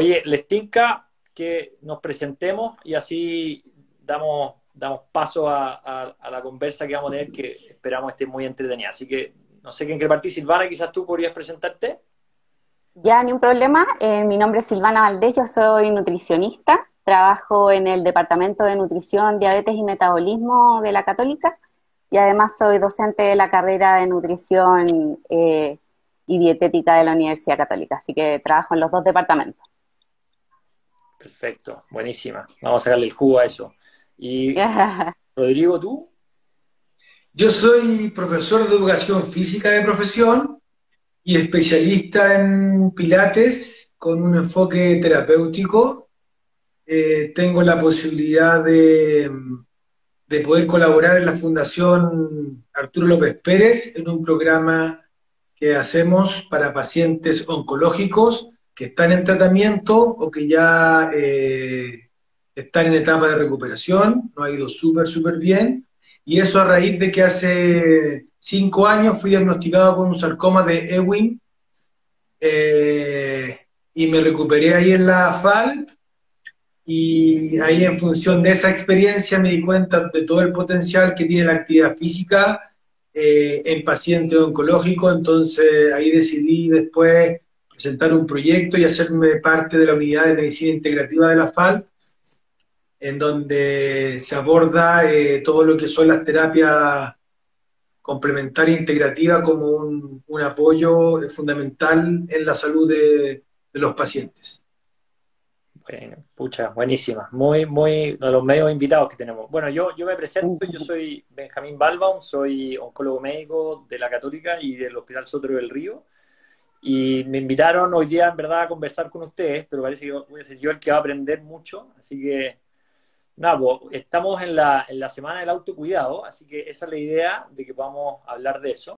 Oye, les tinca que nos presentemos y así damos, paso a, la conversa que vamos a tener, que esperamos esté muy entretenida. Así que no sé quién quiere partir. Silvana, quizás tú podrías presentarte. Ya, ni un problema. Eh, mi nombre es Silvana Valdés, yo soy nutricionista. Trabajo en el Departamento de Nutrición, Diabetes y Metabolismo de la Católica y además soy docente de la carrera de Nutrición eh, y Dietética de la Universidad Católica, así que trabajo en los dos departamentos. Perfecto, buenísima. Vamos a sacarle el jugo a eso. Y Rodrigo, ¿tú? Yo soy profesor de educación física de profesión y especialista en pilates con un enfoque terapéutico. Eh, tengo la posibilidad de, de poder colaborar en la Fundación Arturo López Pérez en un programa que hacemos para pacientes oncológicos que están en tratamiento o que ya eh, están en etapa de recuperación, no ha ido súper, súper bien, y eso a raíz de que hace cinco años fui diagnosticado con un sarcoma de Ewing eh, y me recuperé ahí en la FAL y ahí en función de esa experiencia me di cuenta de todo el potencial que tiene la actividad física eh, en paciente oncológico, entonces ahí decidí después presentar un proyecto y hacerme parte de la unidad de medicina integrativa de la FAL, en donde se aborda eh, todo lo que son las terapias complementarias e integrativas como un, apoyo fundamental en la salud de, los pacientes. Bueno, pucha, buenísima. Muy, muy, de los medios invitados que tenemos. Bueno, yo, yo me presento, yo soy Benjamín Balbaum, soy oncólogo médico de la Católica y del Hospital Sotero del Río. Y me invitaron hoy día, en verdad, a conversar con ustedes, pero parece que voy a ser yo el que va a aprender mucho. Así que, nada, pues, estamos en la, en la semana del autocuidado, así que esa es la idea de que podamos hablar de eso.